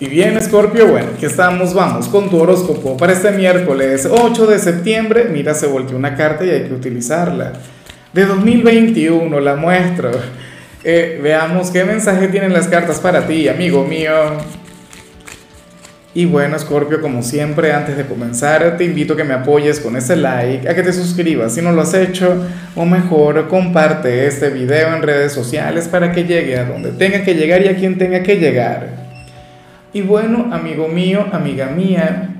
Y bien, Scorpio, bueno, aquí estamos, vamos con tu horóscopo para este miércoles 8 de septiembre. Mira, se volteó una carta y hay que utilizarla. De 2021, la muestro. Eh, veamos qué mensaje tienen las cartas para ti, amigo mío. Y bueno, Scorpio, como siempre, antes de comenzar, te invito a que me apoyes con ese like, a que te suscribas si no lo has hecho, o mejor, comparte este video en redes sociales para que llegue a donde tenga que llegar y a quien tenga que llegar. Y bueno, amigo mío, amiga mía,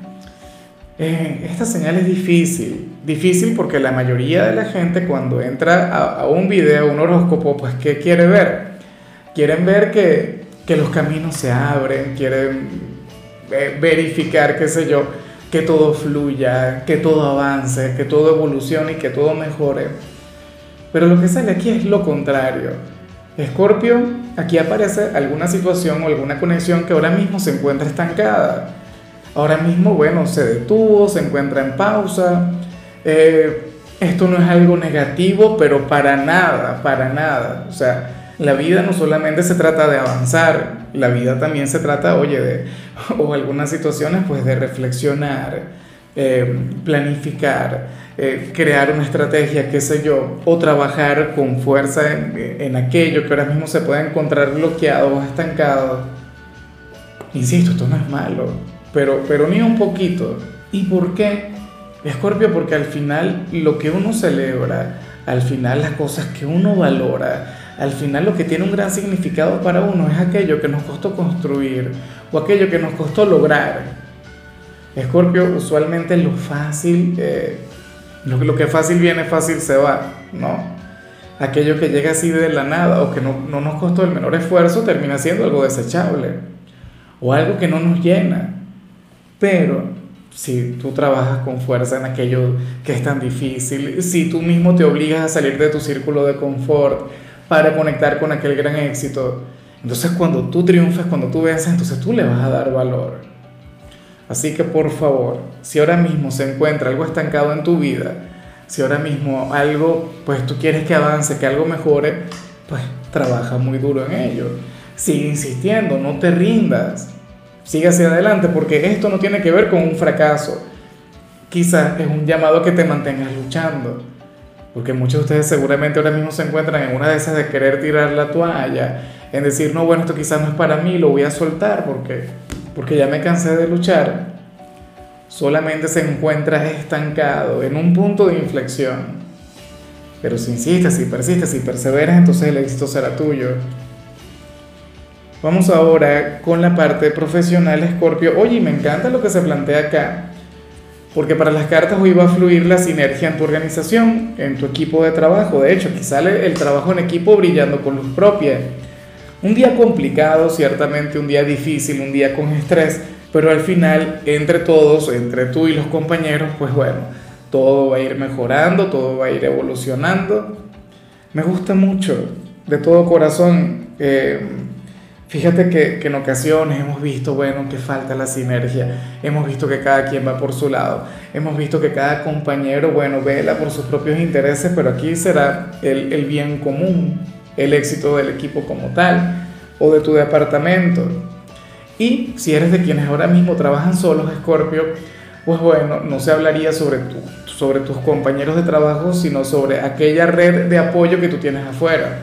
eh, esta señal es difícil. Difícil porque la mayoría de la gente cuando entra a, un video, un horóscopo, pues ¿qué quiere ver? Quieren ver que, que los caminos se abren, quieren eh, verificar, qué sé yo, que todo fluya, que todo avance, que todo evolucione y que todo mejore. Pero lo que sale aquí es lo contrario. Escorpio, aquí aparece alguna situación o alguna conexión que ahora mismo se encuentra estancada. Ahora mismo, bueno, se detuvo, se encuentra en pausa. Eh, esto no es algo negativo, pero para nada, para nada. O sea, la vida no solamente se trata de avanzar, la vida también se trata, oye, de, o algunas situaciones, pues de reflexionar, eh, planificar, eh, crear una estrategia, qué sé yo, o trabajar con fuerza en, aquello que ahora mismo se puede encontrar bloqueado o estancado. Insisto, esto no es malo, pero, pero ni un poquito. ¿Y por qué? Escorpio, porque al final lo que uno celebra, al final las cosas que uno valora, al final lo que tiene un gran significado para uno es aquello que nos costó construir o aquello que nos costó lograr. Escorpio, usualmente lo fácil, eh, lo, lo, que fácil viene, fácil se va, ¿no? Aquello que llega así de la nada o que no, no nos costó el menor esfuerzo termina siendo algo desechable o algo que no nos llena. Pero si tú trabajas con fuerza en aquello que es tan difícil, si tú mismo te obligas a salir de tu círculo de confort para conectar con aquel gran éxito, entonces cuando tú triunfas, cuando tú vences, entonces tú le vas a dar valor. Así que por favor, si ahora mismo se encuentra algo estancado en tu vida, si ahora mismo algo, pues tú quieres que avance, que algo mejore, pues trabaja muy duro en ello. Sigue insistiendo, no te rindas. Sigue hacia adelante porque esto no tiene que ver con un fracaso. Quizás es un llamado que te mantengas luchando. Porque muchos de ustedes seguramente ahora mismo se encuentran en una de esas de querer tirar la toalla, en decir, no, bueno, esto quizás no es para mí, lo voy a soltar porque porque ya me cansé de luchar, solamente se encuentra estancado en un punto de inflexión. Pero si insistes, si persistes, si perseveras, entonces el éxito será tuyo. Vamos ahora con la parte profesional, Scorpio. Oye, me encanta lo que se plantea acá, porque para las cartas hoy va a fluir la sinergia en tu organización, en tu equipo de trabajo. De hecho, aquí sale el trabajo en equipo brillando con luz propia. Un día complicado, ciertamente un día difícil, un día con estrés, pero al final, entre todos, entre tú y los compañeros, pues bueno, todo va a ir mejorando, todo va a ir evolucionando. Me gusta mucho, de todo corazón. Eh, fíjate que, en ocasiones hemos visto, bueno, que falta la sinergia, hemos visto que cada quien va por su lado, hemos visto que cada compañero, bueno, vela por sus propios intereses, pero aquí será el bien común el éxito del equipo como tal o de tu departamento. Y si eres de quienes ahora mismo trabajan solos, Scorpio, pues bueno, no se hablaría sobre, tu, sobre tus compañeros de trabajo, sino sobre aquella red de apoyo que tú tienes afuera.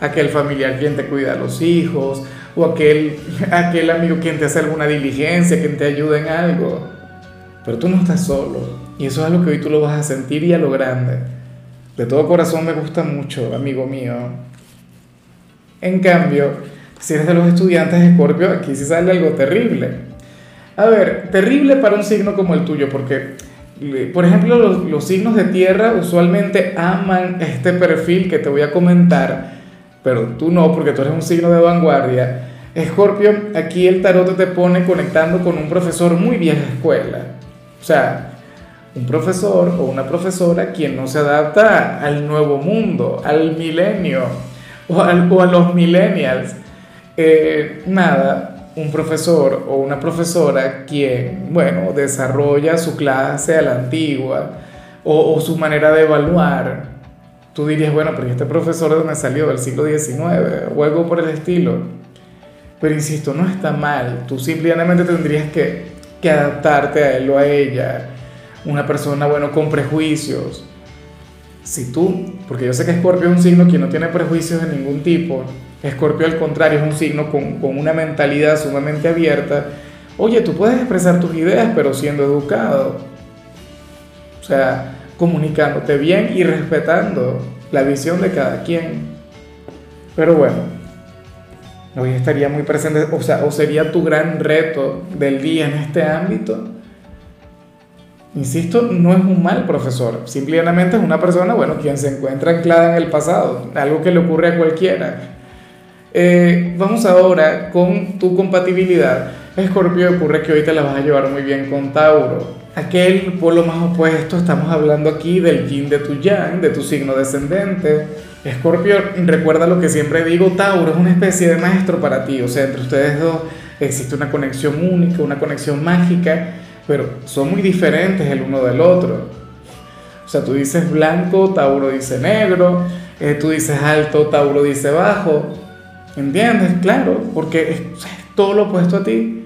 Aquel familiar quien te cuida a los hijos, o aquel, aquel amigo quien te hace alguna diligencia, quien te ayuda en algo. Pero tú no estás solo. Y eso es algo que hoy tú lo vas a sentir y a lo grande. De todo corazón me gusta mucho, amigo mío. En cambio, si eres de los estudiantes de Escorpio, aquí sí sale algo terrible. A ver, terrible para un signo como el tuyo, porque, por ejemplo, los, signos de tierra usualmente aman este perfil que te voy a comentar, pero tú no, porque tú eres un signo de vanguardia. Escorpio, aquí el tarot te pone conectando con un profesor muy vieja escuela. O sea, un profesor o una profesora quien no se adapta al nuevo mundo, al milenio o, a los millennials. Eh, nada, un profesor o una profesora quien, bueno, desarrolla su clase a la antigua o, su manera de evaluar. Tú dirías, bueno, pero este profesor de dónde salió? Del siglo XIX o algo por el estilo. Pero insisto, no está mal. Tú simplemente tendrías que, que adaptarte a él o a ella. Una persona, bueno, con prejuicios. Si tú, porque yo sé que Escorpio es un signo que no tiene prejuicios de ningún tipo, Escorpio al contrario es un signo con, con una mentalidad sumamente abierta, oye, tú puedes expresar tus ideas, pero siendo educado. O sea, comunicándote bien y respetando la visión de cada quien. Pero bueno, hoy estaría muy presente, o sea, o sería tu gran reto del día en este ámbito. Insisto, no es un mal profesor, simplemente es una persona, bueno, quien se encuentra anclada en el pasado, algo que le ocurre a cualquiera. Eh, vamos ahora con tu compatibilidad. Escorpio, ocurre que hoy te la vas a llevar muy bien con Tauro aquel polo más opuesto, estamos hablando aquí del yin de tu yang, de tu signo descendente. Escorpio, recuerda lo que siempre digo, Tauro es una especie de maestro para ti, o sea, entre ustedes dos existe una conexión única, una conexión mágica, pero son muy diferentes el uno del otro. O sea, tú dices blanco, Tauro dice negro, eh, tú dices alto, Tauro dice bajo. ¿Entiendes? Claro, porque es todo lo opuesto a ti.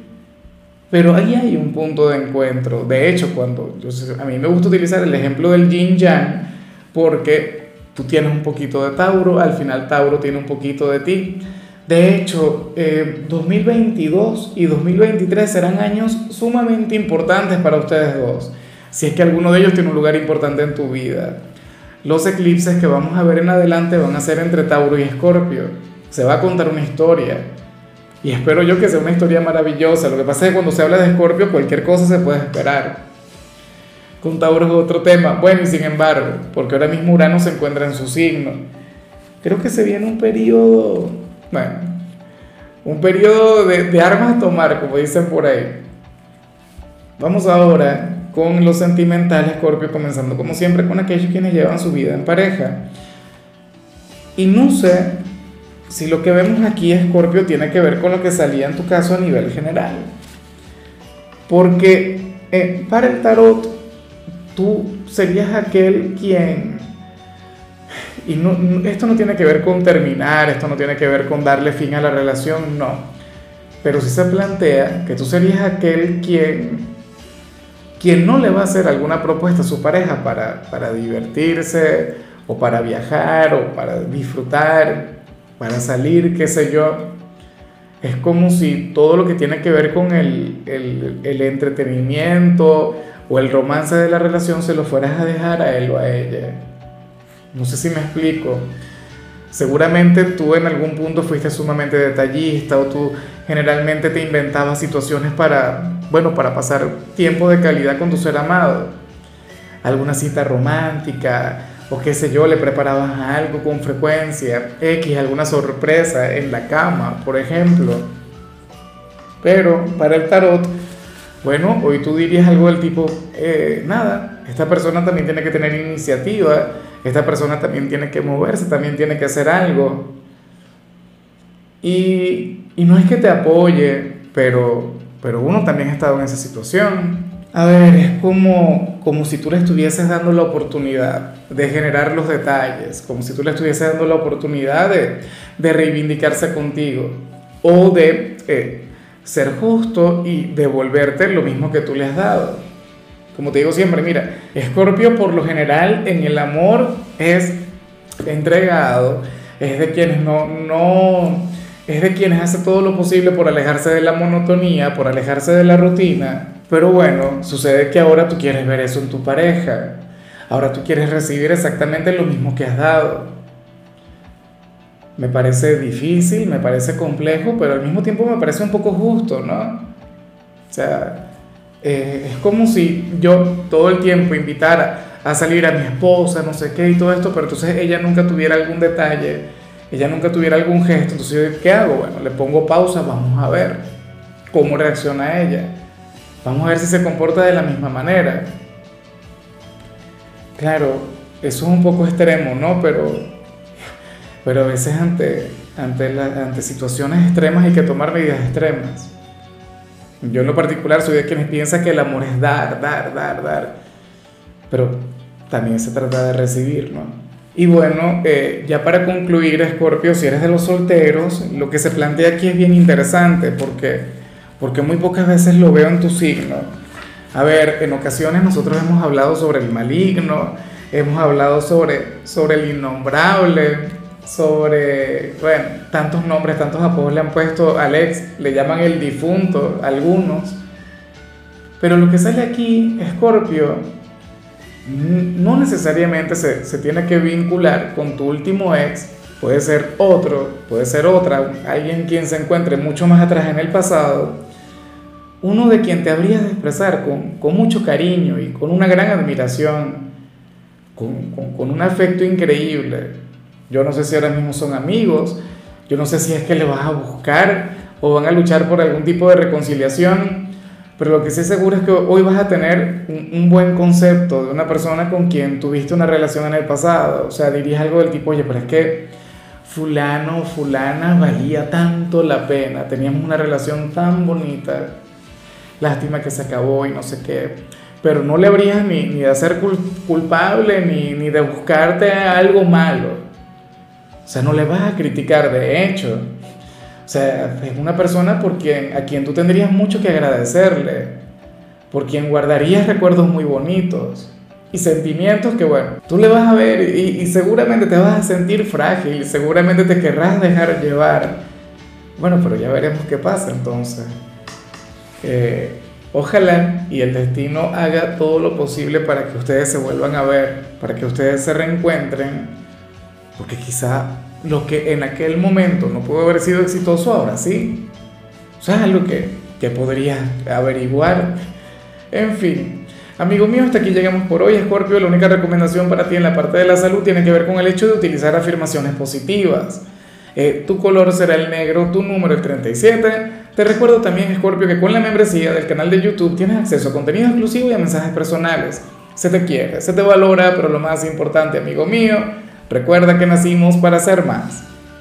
Pero ahí hay un punto de encuentro. De hecho, cuando a mí me gusta utilizar el ejemplo del yin yang, porque tú tienes un poquito de Tauro, al final Tauro tiene un poquito de ti. De hecho, 2022 eh, y 2023 serán años sumamente importantes para ustedes dos, si es que alguno de ellos tiene un lugar importante en tu vida. Los eclipses que vamos a ver en adelante van a ser entre Tauro y Escorpio. Se va a contar una historia y espero yo que sea una historia maravillosa. Lo que pasa es que cuando se habla de Escorpio, cualquier cosa se puede esperar. Con Tauro es otro tema. Bueno, y sin embargo, porque ahora mismo Urano se encuentra en su signo. Creo que se viene un periodo, bueno, un periodo de, armas a tomar, como dicen por ahí. Vamos ahora con los sentimentales, Escorpio, comenzando como siempre con aquellos quienes llevan su vida en pareja. Y no sé si lo que vemos aquí, Escorpio, tiene que ver con lo que salía en tu caso a nivel general. Porque eh, para el tarot, tú serías aquel quien... Y no, esto no tiene que ver con terminar, esto no tiene que ver con darle fin a la relación, no. Pero sí se plantea que tú serías aquel quien, quien no le va a hacer alguna propuesta a su pareja para, para divertirse o para viajar o para disfrutar para salir, qué sé yo. Es como si todo lo que tiene que ver con el, el, el entretenimiento o el romance de la relación se lo fueras a dejar a él o a ella. No sé si me explico. Seguramente tú en algún punto fuiste sumamente detallista o tú generalmente te inventabas situaciones para, bueno, para pasar tiempo de calidad con tu ser amado. Alguna cita romántica, o qué sé yo, le preparabas algo con frecuencia, X, alguna sorpresa en la cama, por ejemplo. Pero para el tarot, bueno, hoy tú dirías algo del tipo, eh, nada, esta persona también tiene que tener iniciativa, esta persona también tiene que moverse, también tiene que hacer algo. Y, y no es que te apoye, pero, pero uno también ha estado en esa situación. A ver, es como, como si tú le estuvieses dando la oportunidad de generar los detalles, como si tú le estuvieses dando la oportunidad de, de reivindicarse contigo o de eh, ser justo y devolverte lo mismo que tú le has dado. Como te digo siempre, mira, Escorpio por lo general en el amor es entregado, es de quienes no, no, es de quienes hace todo lo posible por alejarse de la monotonía, por alejarse de la rutina pero bueno, sucede que ahora tú quieres ver eso en tu pareja. Ahora tú quieres recibir exactamente lo mismo que has dado. Me parece difícil, me parece complejo, pero al mismo tiempo me parece un poco justo, ¿no? O sea, eh, es como si yo todo el tiempo invitara a salir a mi esposa, no sé qué y todo esto, pero entonces ella nunca tuviera algún detalle, ella nunca tuviera algún gesto, entonces yo, ¿qué hago? Bueno, le pongo pausa, vamos a ver cómo reacciona ella. Vamos a ver si se comporta de la misma manera. Claro, eso es un poco extremo, ¿no? Pero, pero a veces ante, ante, ante situaciones extremas hay que tomar medidas extremas. Yo en lo particular soy de quienes piensa que el amor es dar, dar, dar, dar. Pero también se trata de recibir, ¿no? Y bueno, eh, ya para concluir, Escorpio, si eres de los solteros, lo que se plantea aquí es bien interesante porque, porque muy pocas veces lo veo en tu signo. A ver, en ocasiones nosotros hemos hablado sobre el maligno, hemos hablado sobre, sobre el innombrable, sobre, bueno, tantos nombres, tantos apodos le han puesto al ex, le llaman el difunto, algunos. Pero lo que sale aquí, Escorpio, no necesariamente se, se, tiene que vincular con tu último ex, puede ser otro, puede ser otra, alguien quien se encuentre mucho más atrás en el pasado, uno de quien te habrías de expresar con, con mucho cariño y con una gran admiración, con, con, un afecto increíble. Yo no sé si ahora mismo son amigos, yo no sé si es que le vas a buscar o van a luchar por algún tipo de reconciliación pero lo que sí seguro es que hoy vas a tener un, buen concepto de una persona con quien tuviste una relación en el pasado. O sea, dirías algo del tipo, oye, pero es que fulano, fulana valía tanto la pena, teníamos una relación tan bonita, lástima que se acabó y no sé qué. Pero no le habrías ni, ni de hacer culpable ni, ni de buscarte algo malo. O sea, no le vas a criticar de hecho. O sea, es una persona por quien, a quien tú tendrías mucho que agradecerle, por quien guardarías recuerdos muy bonitos y sentimientos que, bueno, tú le vas a ver y, seguramente te vas a sentir frágil, seguramente te querrás dejar llevar. Bueno, pero ya veremos qué pasa entonces. Eh, ojalá y el destino haga todo lo posible para que ustedes se vuelvan a ver, para que ustedes se reencuentren, porque quizá lo que en aquel momento no pudo haber sido exitoso, ahora sí. O sea, algo que, que podrías averiguar. En fin, amigo mío, hasta aquí llegamos por hoy. Scorpio, la única recomendación para ti en la parte de la salud tiene que ver con el hecho de utilizar afirmaciones positivas. Eh, tu color será el negro, tu número el 37. Te recuerdo también, Scorpio, que con la membresía del canal de YouTube tienes acceso a contenido exclusivo y a mensajes personales. Se te quiere, se te valora, pero lo más importante, amigo mío, Recuerda que nacimos para ser más.